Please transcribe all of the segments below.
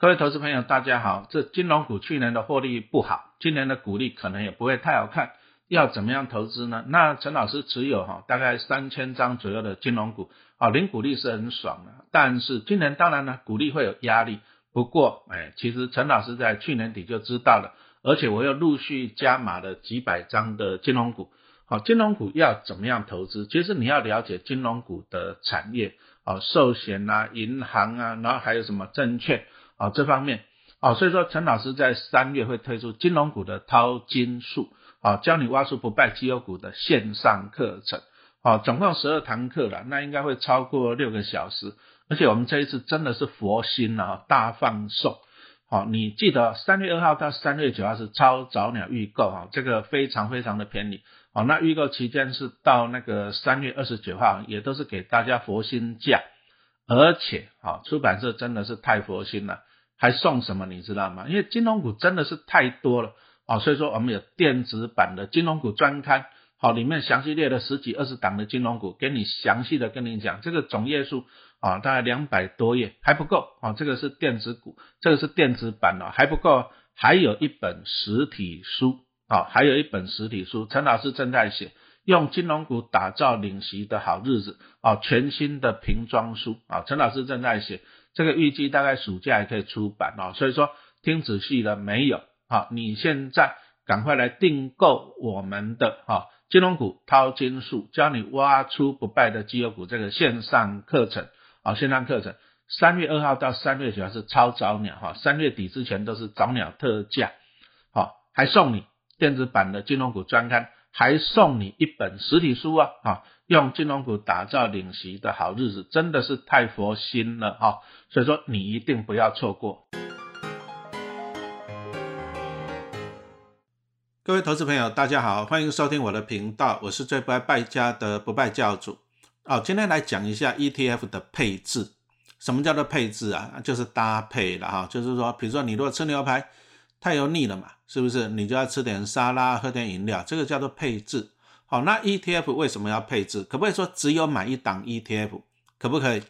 各位投资朋友，大家好。这金融股去年的获利不好，今年的股利可能也不会太好看。要怎么样投资呢？那陈老师持有哈大概三千张左右的金融股啊，零股利是很爽的。但是今年当然呢，股利会有压力。不过哎，其实陈老师在去年底就知道了，而且我又陆续加码了几百张的金融股。好，金融股要怎么样投资？其实你要了解金融股的产业啊，寿险啊，银行啊，然后还有什么证券。啊，这方面啊，所以说陈老师在三月会推出金融股的淘金术啊，教你挖出不败绩优股的线上课程啊，总共十二堂课了，那应该会超过六个小时，而且我们这一次真的是佛心啊，大放送。好，你记得三月二号到三月九号是超早鸟预购哈，这个非常非常的便宜。好，那预购期间是到那个三月二十九号，也都是给大家佛心价，而且啊，出版社真的是太佛心了。还送什么你知道吗？因为金融股真的是太多了啊，所以说我们有电子版的金融股专刊，好，里面详细列了十几二十档的金融股，给你详细的跟你讲，这个总页数啊大概两百多页还不够啊，这个是电子股，这个是电子版的还不够，还有一本实体书啊，还有一本实体书，陈老师正在写，用金融股打造领息的好日子啊，全新的瓶装书啊，陈老师正在写。这个预计大概暑假也可以出版哦，所以说听仔细了没有？好，你现在赶快来订购我们的哈金融股淘金术，教你挖出不败的绩优股这个线上课程啊，线上课程三月二号到三月九号是超早鸟哈，三月底之前都是早鸟特价，好，还送你电子版的金融股专刊，还送你一本实体书啊，啊。用金融股打造领席的好日子，真的是太佛心了哈！所以说你一定不要错过。各位投资朋友，大家好，欢迎收听我的频道，我是最不爱败家的不败教主。哦，今天来讲一下 ETF 的配置。什么叫做配置啊？就是搭配了哈，就是说，比如说你如果吃牛排太油腻了嘛，是不是？你就要吃点沙拉，喝点饮料，这个叫做配置。好，那 ETF 为什么要配置？可不可以说只有买一档 ETF？可不可以？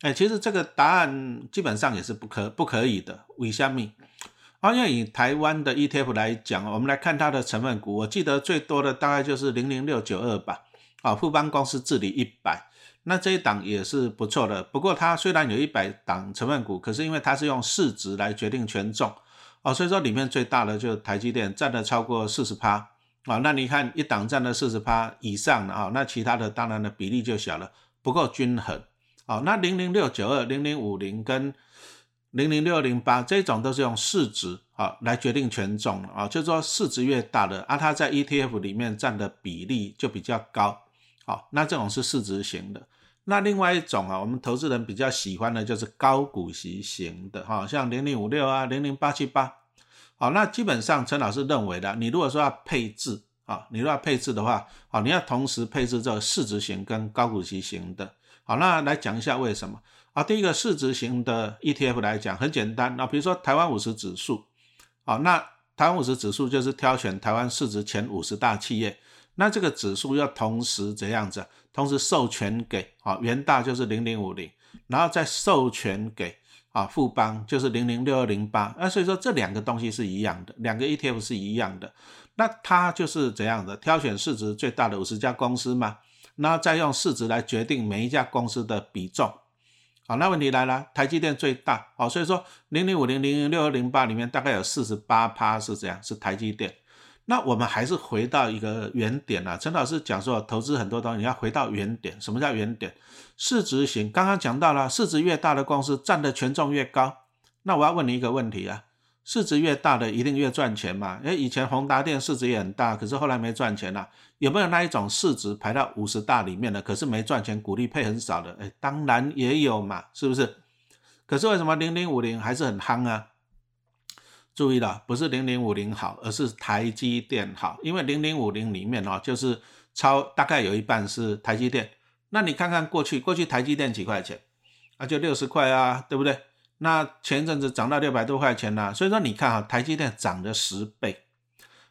哎，其实这个答案基本上也是不可不可以的。为什么？啊，因为以台湾的 ETF 来讲，我们来看它的成分股，我记得最多的大概就是零零六九二吧。啊，富邦公司治理一百，那这一档也是不错的。不过它虽然有一百档成分股，可是因为它是用市值来决定权重，哦，所以说里面最大的就是台积电，占了超过四十趴。啊，那你看一档占了四十趴以上的啊，那其他的当然的比例就小了，不够均衡。啊，那零零六九二、零零五零跟零零六零八这种都是用市值啊来决定权重啊，就是说市值越大的啊，它在 ETF 里面占的比例就比较高。好，那这种是市值型的。那另外一种啊，我们投资人比较喜欢的就是高股息型的哈，像零零五六啊、零零八七八。好，那基本上陈老师认为的，你如果说要配置啊，你如果要配置的话，好，你要同时配置这个市值型跟高股息型的。好，那来讲一下为什么啊？第一个市值型的 ETF 来讲很简单，那比如说台湾五十指数，好，那台湾五十指数就是挑选台湾市值前五十大企业，那这个指数要同时怎样子？同时授权给啊元大就是零零五零，然后再授权给。啊，富邦就是零零六二零八，那所以说这两个东西是一样的，两个 ETF 是一样的，那它就是怎样的挑选市值最大的五十家公司嘛，然后再用市值来决定每一家公司的比重。好，那问题来了，台积电最大，好，所以说零零五零零零六二零八里面大概有四十八趴是这样，是台积电。那我们还是回到一个原点啊，陈老师讲说，投资很多东西你要回到原点。什么叫原点？市值型，刚刚讲到了，市值越大的公司占的权重越高。那我要问你一个问题啊，市值越大的一定越赚钱嘛？因为以前宏达电市值也很大，可是后来没赚钱了。有没有那一种市值排到五十大里面的，可是没赚钱，股利配很少的？哎，当然也有嘛，是不是？可是为什么零零五零还是很夯啊？注意了，不是零零五零好，而是台积电好。因为零零五零里面哦，就是超大概有一半是台积电。那你看看过去，过去台积电几块钱啊？就六十块啊，对不对？那前阵子涨到六百多块钱了。所以说你看哈，台积电涨了十倍。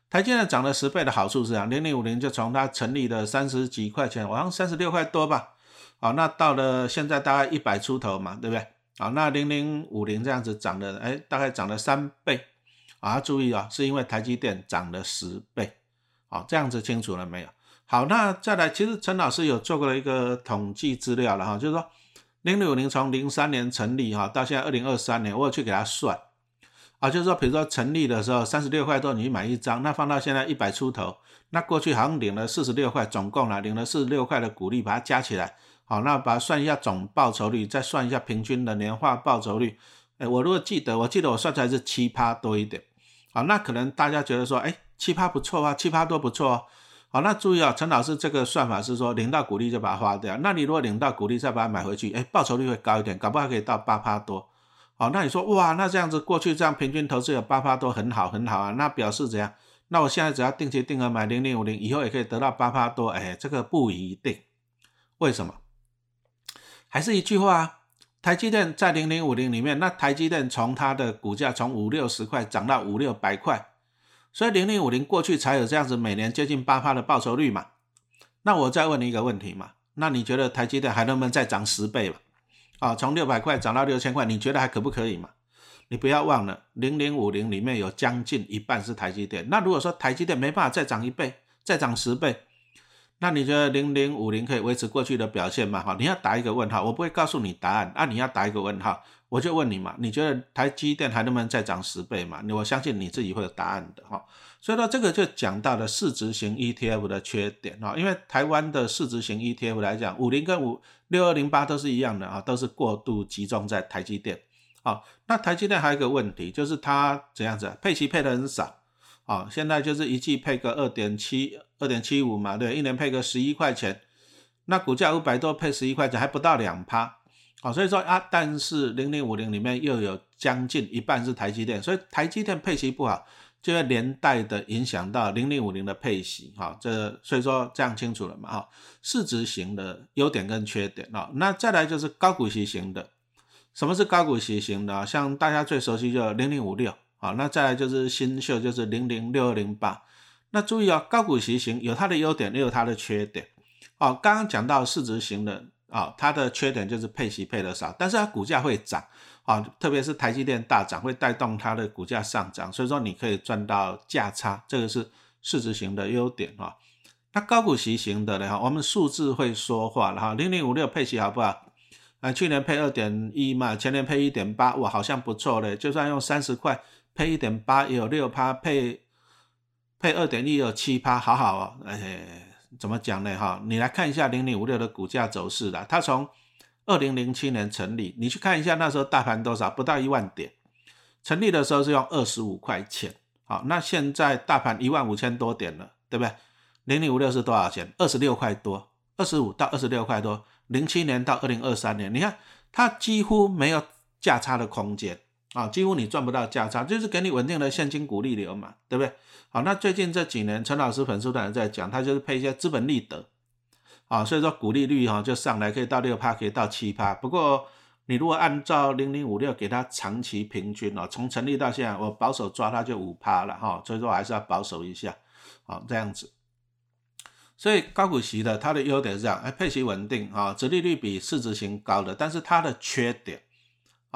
台积电涨了十倍的好处是啊，零零五零就从它成立的三十几块钱，好像三十六块多吧。好，那到了现在大概一百出头嘛，对不对？好，那零零五零这样子涨的，哎，大概涨了三倍啊，注意啊，是因为台积电涨了十倍，好，这样子清楚了没有？好，那再来，其实陈老师有做过了一个统计资料了哈，就是说零六零从零三年成立哈，到现在二零二三年，我有去给他算啊，就是说，比如说成立的时候三十六块多你买一张，那放到现在一百出头，那过去好像领了四十六块，总共呢领了四十六块的股利，把它加起来，好，那把它算一下总报酬率，再算一下平均的年化报酬率，哎，我如果记得，我记得我算出来是七趴多一点，好，那可能大家觉得说，哎，七趴不错啊，七趴多不错哦。好，那注意啊，陈老师这个算法是说领到股利就把它花掉。那你如果领到股利再把它买回去，哎，报酬率会高一点，搞不好可以到八趴多。好，那你说哇，那这样子过去这样平均投资有八趴多，很好很好啊。那表示怎样？那我现在只要定期定额买零零五零，以后也可以得到八趴多。哎，这个不一定。为什么？还是一句话，啊台积电在零零五零里面，那台积电从它的股价从五六十块涨到五六百块。所以零零五零过去才有这样子每年接近八趴的报酬率嘛？那我再问你一个问题嘛？那你觉得台积电还能不能再涨十倍嘛？啊，从六百块涨到六千块，你觉得还可不可以嘛？你不要忘了，零零五零里面有将近一半是台积电。那如果说台积电没办法再涨一倍，再涨十倍，那你觉得零零五零可以维持过去的表现吗？哈，你要打一个问号，我不会告诉你答案啊，你要打一个问号。我就问你嘛，你觉得台积电还能不能再涨十倍嘛？我相信你自己会有答案的哈。所以说这个就讲到了市值型 ETF 的缺点哈，因为台湾的市值型 ETF 来讲，五零跟五六二零八都是一样的啊，都是过度集中在台积电。好，那台积电还有一个问题，就是它怎样子配息配的很少啊，现在就是一季配个二点七二点七五嘛，对，一年配个十一块钱，那股价五百多配十一块钱，还不到两趴。好，所以说啊，但是零零五零里面又有将近一半是台积电，所以台积电配息不好，就会连带的影响到零零五零的配息。哈，这所以说这样清楚了嘛？哈，市值型的优点跟缺点啊，那再来就是高股息型的。什么是高股息型的？像大家最熟悉就零零五六。好，那再来就是新秀，就是零零六二零八。那注意啊，高股息型有它的优点，也有它的缺点。好，刚刚讲到市值型的。啊，它的缺点就是配息配的少，但是它股价会涨啊，特别是台积电大涨会带动它的股价上涨，所以说你可以赚到价差，这个是市值型的优点啊。那高股息型的呢？我们数字会说话了哈，零零五六配息好不好？啊，去年配二点一嘛，前年配一点八，哇，好像不错嘞。就算用三十块配一点八，也有六趴，配配二点一有七趴，好好哦，哎。怎么讲呢？哈，你来看一下零零五六的股价走势啦。它从二零零七年成立，你去看一下那时候大盘多少？不到一万点。成立的时候是用二十五块钱。好，那现在大盘一万五千多点了，对不对？零零五六是多少钱？二十六块多，二十五到二十六块多。零七年到二零二三年，你看它几乎没有价差的空间啊，几乎你赚不到价差，就是给你稳定的现金股利流嘛，对不对？好，那最近这几年，陈老师粉丝团在讲，他就是配一些资本利得，啊，所以说股利率哈就上来，可以到六趴，可以到七趴。不过你如果按照零零五六给它长期平均哦，从成立到现在，我保守抓它就五趴了哈，所以说还是要保守一下，好这样子。所以高股息的它的优点是这样，哎，配息稳定啊，折利率比市值型高的，但是它的缺点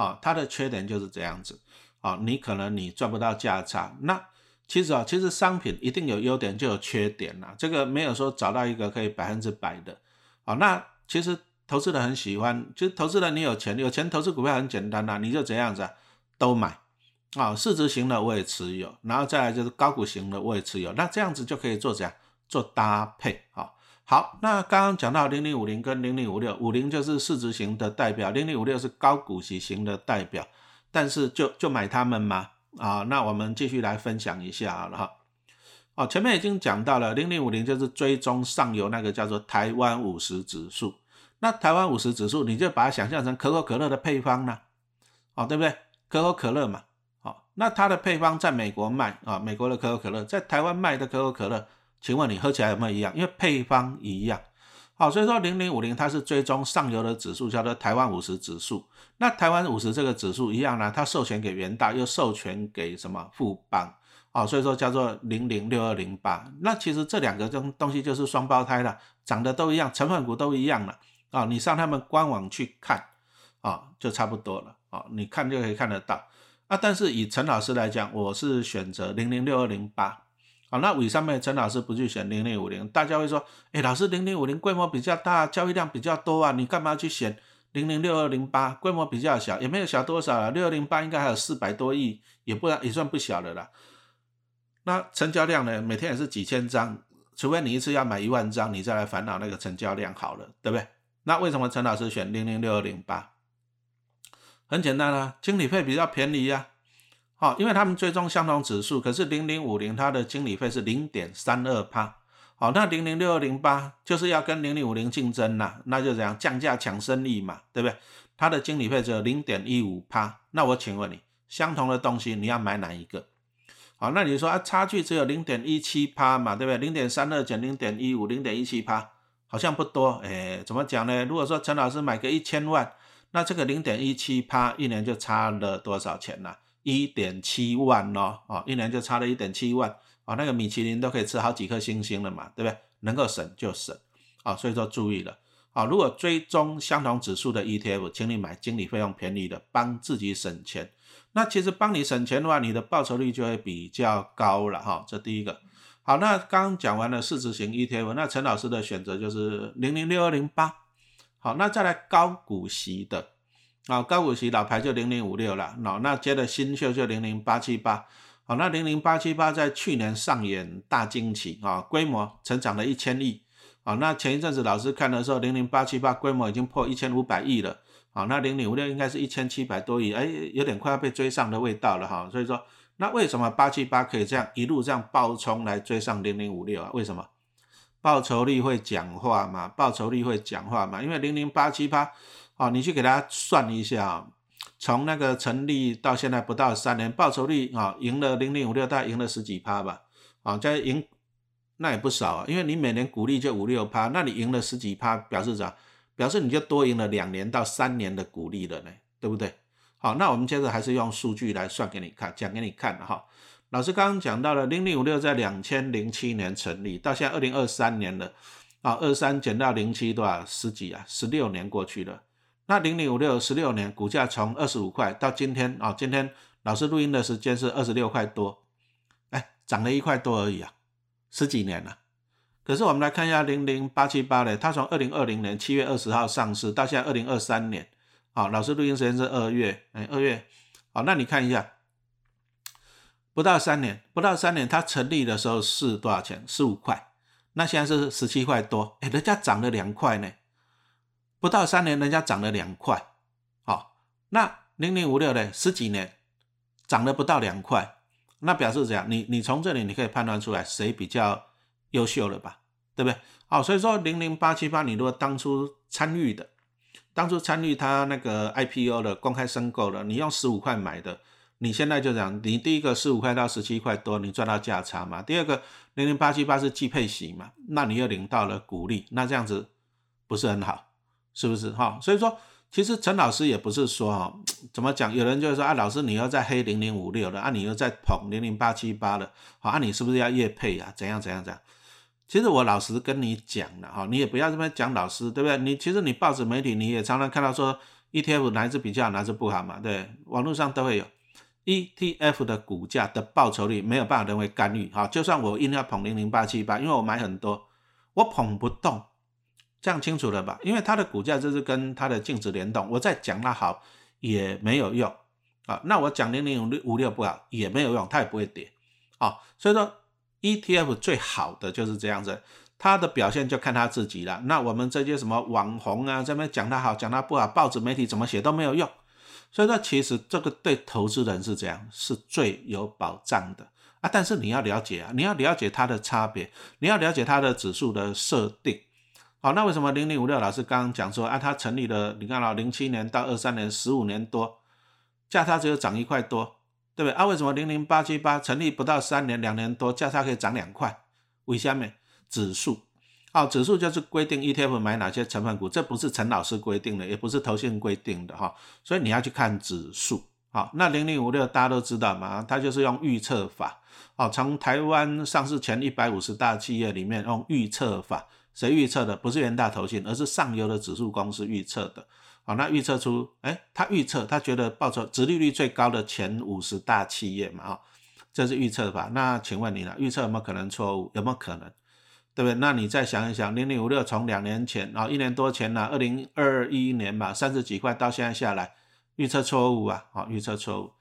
啊，它的缺点就是这样子啊，你可能你赚不到价差，那。其实啊，其实商品一定有优点就有缺点呐，这个没有说找到一个可以百分之百的。好，那其实投资人很喜欢，就是投资人你有钱，有钱投资股票很简单呐，你就怎样子啊，都买啊，市值型的我也持有，然后再来就是高股型的我也持有，那这样子就可以做怎样做搭配啊。好，那刚刚讲到零零五零跟零零五六，五零就是市值型的代表，零零五六是高股息型的代表，但是就就买它们吗？啊，那我们继续来分享一下好了哈。哦，前面已经讲到了，零零五零就是追踪上游那个叫做台湾五十指数。那台湾五十指数，你就把它想象成可口可乐的配方呢，哦，对不对？可口可乐嘛，好，那它的配方在美国卖啊，美国的可口可乐在台湾卖的可口可乐，请问你喝起来有没有一样？因为配方一样。好，所以说零零五零它是追踪上游的指数，叫做台湾五十指数。那台湾五十这个指数一样呢，它授权给元大，又授权给什么富邦？哦，所以说叫做零零六二零八。那其实这两个东东西就是双胞胎了，长得都一样，成分股都一样了。啊，你上他们官网去看，啊，就差不多了啊，你看就可以看得到啊。但是以陈老师来讲，我是选择零零六二零八，好，那为什么陈老师不去选零零五零？大家会说，哎，老师零零五零规模比较大，交易量比较多啊，你干嘛去选零零六二零八？规模比较小，也没有小多少啊，六二零八应该还有四百多亿，也不然也算不小的啦。那成交量呢？每天也是几千张，除非你一次要买一万张，你再来烦恼那个成交量好了，对不对？那为什么陈老师选零零六二零八？很简单啊，经理费比较便宜呀。好，因为他们追踪相同指数，可是零零五零它的经理费是零点三二帕。好，那零零六二零八就是要跟零零五零竞争呐，那就这样降价抢生意嘛，对不对？它的经理费只有零点一五帕。那我请问你，相同的东西你要买哪一个？好，那你说啊，差距只有零点一七趴嘛，对不对？零点三二减零点一五，零点一七趴，好像不多，哎，怎么讲呢？如果说陈老师买个一千万，那这个零点一七趴一年就差了多少钱呢？一点七万咯，哦，一年就差了一点七万，哦，那个米其林都可以吃好几颗星星了嘛，对不对？能够省就省，啊，所以说注意了，啊，如果追踪相同指数的 ETF，请你买经理费用便宜的，帮自己省钱。那其实帮你省钱的话，你的报酬率就会比较高了哈。这第一个。好，那刚讲完了市值型 ETF，那陈老师的选择就是零零六二零八。好，那再来高股息的，啊，高股息老牌就零零五六了。那那接着新秀就零零八七八。好，那零零八七八在去年上演大惊奇啊，规模成长了一千亿。好，那前一阵子老师看的时候，零零八七八规模已经破一千五百亿了。好，那零零五六应该是一千七百多亿，哎，有点快要被追上的味道了哈。所以说，那为什么八七八可以这样一路这样暴冲来追上零零五六啊？为什么？报酬率会讲话嘛？报酬率会讲话嘛？因为零零八七八，哦，你去给他算一下，从那个成立到现在不到三年，报酬率啊，赢了零零五六，大概赢了十几趴吧。啊，再赢那也不少啊，因为你每年股利就五六趴，那你赢了十几趴，表示啥？表示你就多赢了两年到三年的股利了呢，对不对？好，那我们接着还是用数据来算给你看，讲给你看哈。老师刚刚讲到了零零五六在两千零七年成立，到现在二零二三年了啊，二三减到零七多少十几啊，十六年过去了。那零零五六十六年股价从二十五块到今天啊，今天老师录音的时间是二十六块多，哎，涨了一块多而已啊，十几年了。可是我们来看一下零零八七八呢，它从二零二零年七月二十号上市到现在二零二三年，好，老师录音时间是二月，哎，二月，好，那你看一下，不到三年，不到三年，它成立的时候是多少钱？十五块，那现在是十七块多，哎，人家涨了两块呢，不到三年，人家涨了两块，好，那零零五六呢，十几年涨了不到两块，那表示怎样？你你从这里你可以判断出来谁比较？优秀了吧，对不对？好，所以说零零八七八，你如果当初参与的，当初参与它那个 IPO 的公开申购的，你用十五块买的，你现在就讲，你第一个十五块到十七块多，你赚到价差嘛？第二个零零八七八是季配息嘛？那你又领到了股利，那这样子不是很好，是不是？哈，所以说其实陈老师也不是说哈，怎么讲？有人就是说啊，老师你又在黑零零五六了，啊你又在捧零零八七八了，好啊你是不是要业配啊？怎样怎样怎样？其实我老实跟你讲了哈，你也不要这么讲老师，对不对？你其实你报纸媒体你也常常看到说 ETF 哪只比较好哪只不好嘛，对，网络上都会有 ETF 的股价的报酬率没有办法人为干预哈，就算我硬要捧零零八七八，因为我买很多，我捧不动，这样清楚了吧？因为它的股价就是跟它的净值联动，我再讲它好也没有用啊，那我讲零零五六五六不好也没有用，它也不会跌啊，所以说。ETF 最好的就是这样子，它的表现就看他自己了。那我们这些什么网红啊，这边讲它好，讲它不好，报纸媒体怎么写都没有用。所以说，其实这个对投资人是这样，是最有保障的啊。但是你要了解啊，你要了解它的差别，你要了解它的指数的设定。好，那为什么零零五六老师刚刚讲说啊，它成立了，你看啊，零七年到二三年十五年多，价差只有涨一块多。对不对啊？为什么零零八七八成立不到三年，两年多价差可以涨两块？为什么？指数，好，指数就是规定 ETF 买哪些成分股，这不是陈老师规定的，也不是投信规定的哈，所以你要去看指数。好，那零零五六大家都知道嘛，它就是用预测法。哦，从台湾上市前一百五十大企业里面用预测法，谁预测的？不是元大投信，而是上游的指数公司预测的。好，那预测出，哎，他预测他觉得报酬、殖利率最高的前五十大企业嘛，啊，这是预测吧？那请问你呢？预测有没有可能错误？有没有可能？对不对？那你再想一想，零零五六从两年前啊，一年多前呢，二零二一年吧，三十几块到现在下来，预测错误啊，好，预测错误。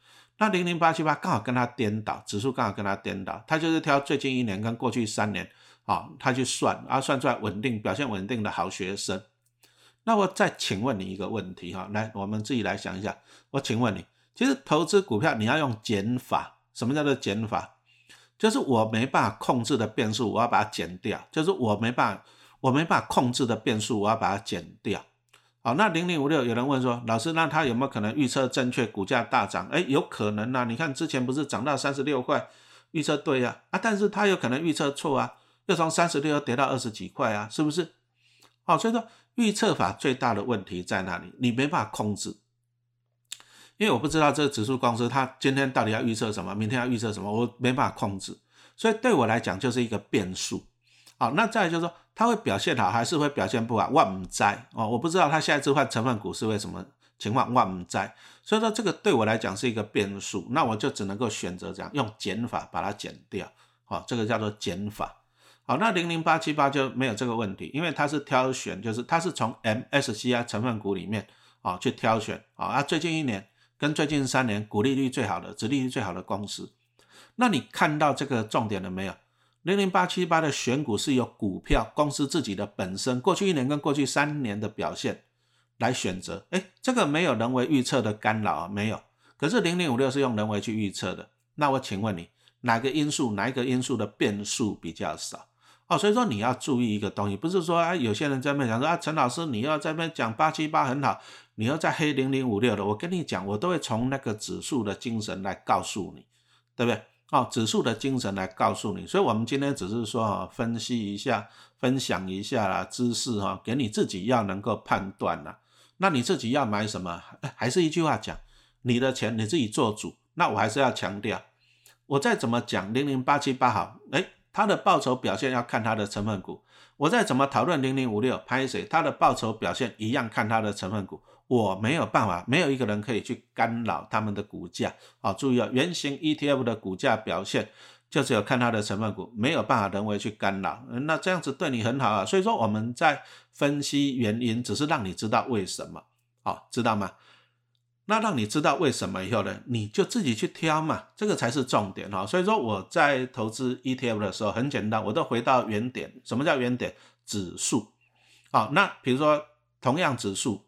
那零零八七八刚好跟它颠倒，指数刚好跟它颠倒，它就是挑最近一年跟过去三年，啊，他去算，啊，算出来稳定表现稳定的好学生。那我再请问你一个问题哈，来，我们自己来想一下。我请问你，其实投资股票你要用减法，什么叫做减法？就是我没办法控制的变数，我要把它减掉。就是我没办法，我没办法控制的变数，我要把它减掉。好，那零零五六有人问说，老师，那他有没有可能预测正确，股价大涨？哎，有可能啊。你看之前不是涨到三十六块，预测对呀啊，但是他有可能预测错啊，又从三十六跌到二十几块啊，是不是？好，所以说预测法最大的问题在哪里？你没办法控制。因为我不知道这个指数公司它今天到底要预测什么，明天要预测什么，我没办法控制，所以对我来讲就是一个变数。好，那再就是说它会表现好还是会表现不好，万灾哦，我不知道它下一次换成分股是为什么情况，万灾。所以说这个对我来讲是一个变数，那我就只能够选择这样用减法把它减掉。好，这个叫做减法。好，那零零八七八就没有这个问题，因为它是挑选，就是它是从 MSCI 成分股里面啊去挑选啊，啊最近一年。跟最近三年股利率最好的、殖利率最好的公司，那你看到这个重点了没有？零零八七八的选股是由股票公司自己的本身过去一年跟过去三年的表现来选择。哎，这个没有人为预测的干扰啊，没有。可是零零五六是用人为去预测的。那我请问你，哪个因素、哪一个因素的变数比较少？哦，所以说你要注意一个东西，不是说啊，有些人在那边讲说啊，陈老师你要在那边讲八七八很好，你要在黑零零五六的，我跟你讲，我都会从那个指数的精神来告诉你，对不对？哦，指数的精神来告诉你，所以我们今天只是说啊，分析一下，分享一下啦知识哈，给你自己要能够判断啦。那你自己要买什么？还是一句话讲，你的钱你自己做主。那我还是要强调，我再怎么讲零零八七八好，哎。它的报酬表现要看它的成分股，我再怎么讨论零零五六拍谁，它的报酬表现一样看它的成分股，我没有办法，没有一个人可以去干扰他们的股价。啊，注意哦，圆形 ETF 的股价表现就只有看它的成分股，没有办法人为去干扰。那这样子对你很好啊，所以说我们在分析原因，只是让你知道为什么，好，知道吗？那让你知道为什么以后呢，你就自己去挑嘛，这个才是重点哈。所以说我在投资 ETF 的时候很简单，我都回到原点。什么叫原点？指数。好，那比如说同样指数，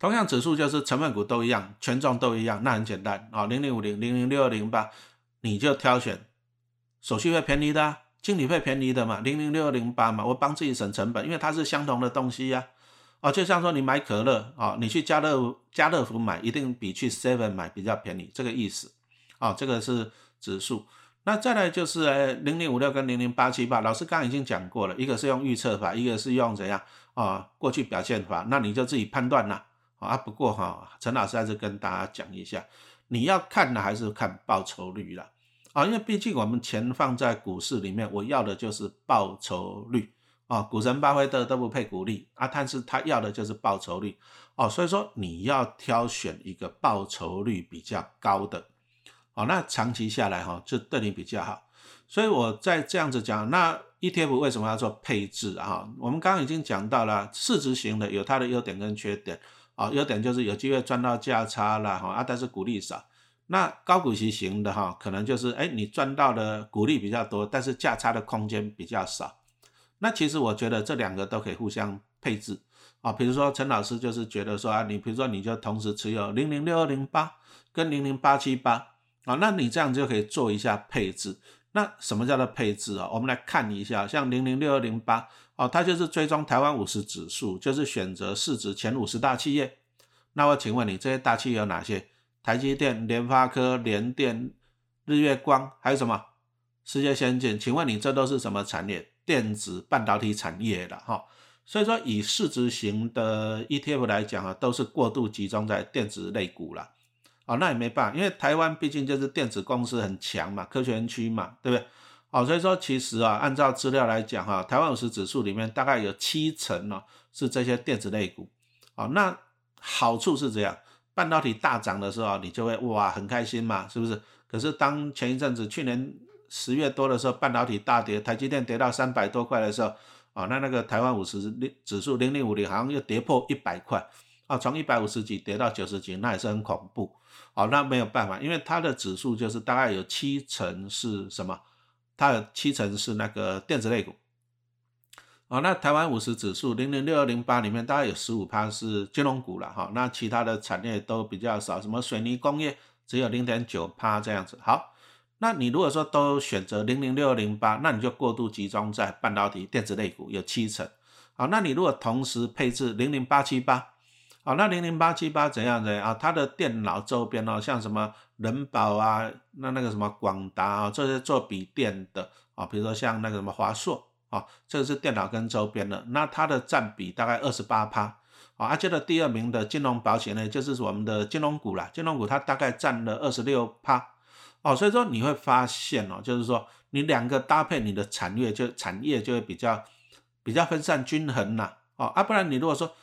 同样指数就是成分股都一样，权重都一样，那很简单啊，零零五零、零零六二零八，你就挑选手续费便宜的、经理费便宜的嘛，零零六二零八嘛，我帮自己省成本，因为它是相同的东西呀。哦，就像说你买可乐啊，你去家乐家乐福买一定比去 Seven 买比较便宜，这个意思。哦，这个是指数。那再来就是呃零零五六跟零零八七八，老师刚刚已经讲过了，一个是用预测法，一个是用怎样啊过去表现法，那你就自己判断啦。啊，不过哈，陈老师还是跟大家讲一下，你要看的还是看报酬率啦。啊，因为毕竟我们钱放在股市里面，我要的就是报酬率。啊，股神巴菲特都不配股利啊，但是他要的就是报酬率哦，所以说你要挑选一个报酬率比较高的，哦，那长期下来哈就对你比较好。所以我在这样子讲，那 ETF 为什么要做配置啊？我们刚刚已经讲到了，市值型的有它的优点跟缺点啊，优点就是有机会赚到价差了哈啊，但是股利少。那高股息型的哈，可能就是哎你赚到的股利比较多，但是价差的空间比较少。那其实我觉得这两个都可以互相配置啊，比如说陈老师就是觉得说啊，你比如说你就同时持有零零六二零八跟零零八七八啊，那你这样就可以做一下配置。那什么叫做配置啊？我们来看一下，像零零六二零八哦，它就是追踪台湾五十指数，就是选择市值前五十大企业。那我请问你，这些大企业有哪些？台积电、联发科、联电、日月光，还有什么？世界先进？请问你这都是什么产业？电子半导体产业的哈，所以说以市值型的 ETF 来讲啊，都是过度集中在电子类股了，哦，那也没办法，因为台湾毕竟就是电子公司很强嘛，科学园区嘛，对不对？哦，所以说其实啊，按照资料来讲哈，台湾五十指数里面大概有七成呢是这些电子类股，好，那好处是这样，半导体大涨的时候，你就会哇很开心嘛，是不是？可是当前一阵子去年十月多的时候，半导体大跌，台积电跌到三百多块的时候，啊，那那个台湾五十指数零零五零好像又跌破一百块，啊，从一百五十几跌到九十几，那也是很恐怖。好，那没有办法，因为它的指数就是大概有七成是什么？它的七成是那个电子类股。哦，那台湾五十指数零零六二零八里面大概有十五趴是金融股了哈，那其他的产业都比较少，什么水泥工业只有零点九趴这样子。好，那你如果说都选择零零六二零八，那你就过度集中在半导体电子类股有七成。好，那你如果同时配置零零八七八，好，那零零八七八怎样的啊？它的电脑周边哦，像什么人保啊，那那个什么广达啊，这些做笔电的啊，比如说像那个什么华硕。啊，这个是电脑跟周边的，那它的占比大概二十八趴。啊，而且的第二名的金融保险呢，就是我们的金融股啦。金融股它大概占了二十六趴。哦，所以说你会发现哦，就是说你两个搭配，你的产业就产业就会比较比较分散均衡啦。哦，啊，不然你如果说，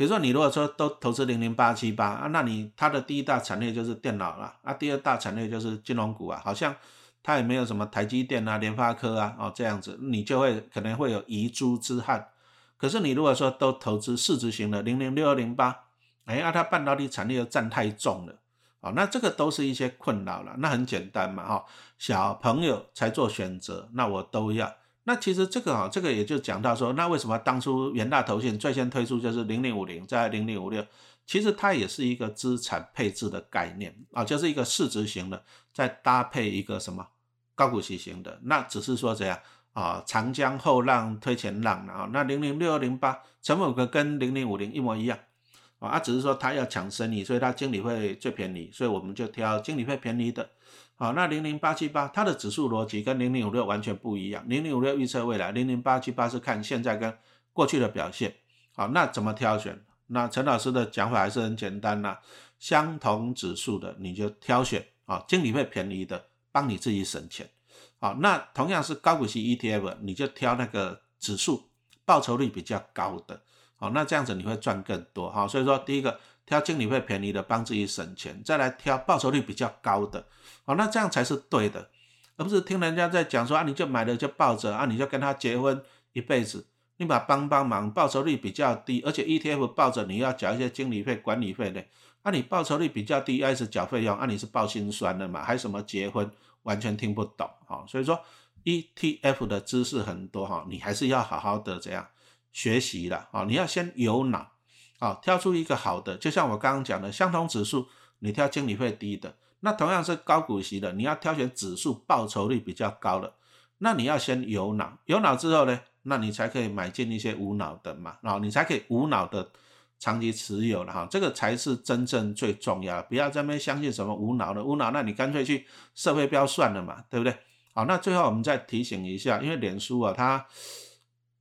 比如说你如果说都投资零零八七八啊，那你它的第一大产业就是电脑了，啊，第二大产业就是金融股啊，好像。它也没有什么台积电啊、联发科啊，哦这样子，你就会可能会有遗珠之憾。可是你如果说都投资市值型的零零六二零八，哎，那它半导体产业又占太重了，哦，那这个都是一些困扰了。那很简单嘛，哈，小朋友才做选择，那我都要。那其实这个啊，这个也就讲到说，那为什么当初元大投信最先推出就是零零五零，在零零五六？其实它也是一个资产配置的概念啊，就是一个市值型的，再搭配一个什么高股息型的，那只是说怎样啊？长江后浪推前浪啊，那零零六二零八成本跟跟零零五零一模一样啊，只是说它要抢生意，所以它经理会最便宜，所以我们就挑经理会便宜的啊。那零零八七八它的指数逻辑跟零零五六完全不一样，零零五六预测未来，零零八七八是看现在跟过去的表现。好，那怎么挑选？那陈老师的讲法还是很简单呐，相同指数的你就挑选啊，经理会便宜的，帮你自己省钱。好，那同样是高股息 ETF，你就挑那个指数报酬率比较高的。好，那这样子你会赚更多。好，所以说第一个挑经理会便宜的，帮自己省钱，再来挑报酬率比较高的。好，那这样才是对的，而不是听人家在讲说啊，你就买了就抱着啊，你就跟他结婚一辈子。你把帮帮忙，报酬率比较低，而且 ETF 抱着你要缴一些经理费、管理费的，那你报酬率比较低，还是缴费用，那你是报心酸的嘛？还什么结婚，完全听不懂哈。所以说 ETF 的知识很多哈，你还是要好好的这样学习的啊。你要先有脑啊，挑出一个好的，就像我刚刚讲的，相同指数你挑经理费低的，那同样是高股息的，你要挑选指数报酬率比较高的，那你要先有脑，有脑之后呢？那你才可以买进一些无脑的嘛，然后你才可以无脑的长期持有了哈，这个才是真正最重要的。不要在那边相信什么无脑的无脑，那你干脆去社会标算了嘛，对不对？好，那最后我们再提醒一下，因为脸书啊，它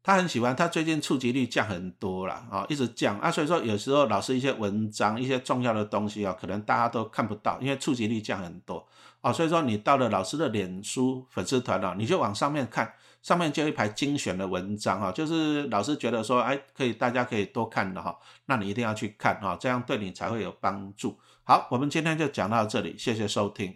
他很喜欢，他最近触及率降很多了啊，一直降啊，所以说有时候老师一些文章、一些重要的东西啊，可能大家都看不到，因为触及率降很多啊，所以说你到了老师的脸书粉丝团啊，你就往上面看。上面就一排精选的文章哈，就是老师觉得说，哎，可以，大家可以多看的哈，那你一定要去看哈，这样对你才会有帮助。好，我们今天就讲到这里，谢谢收听。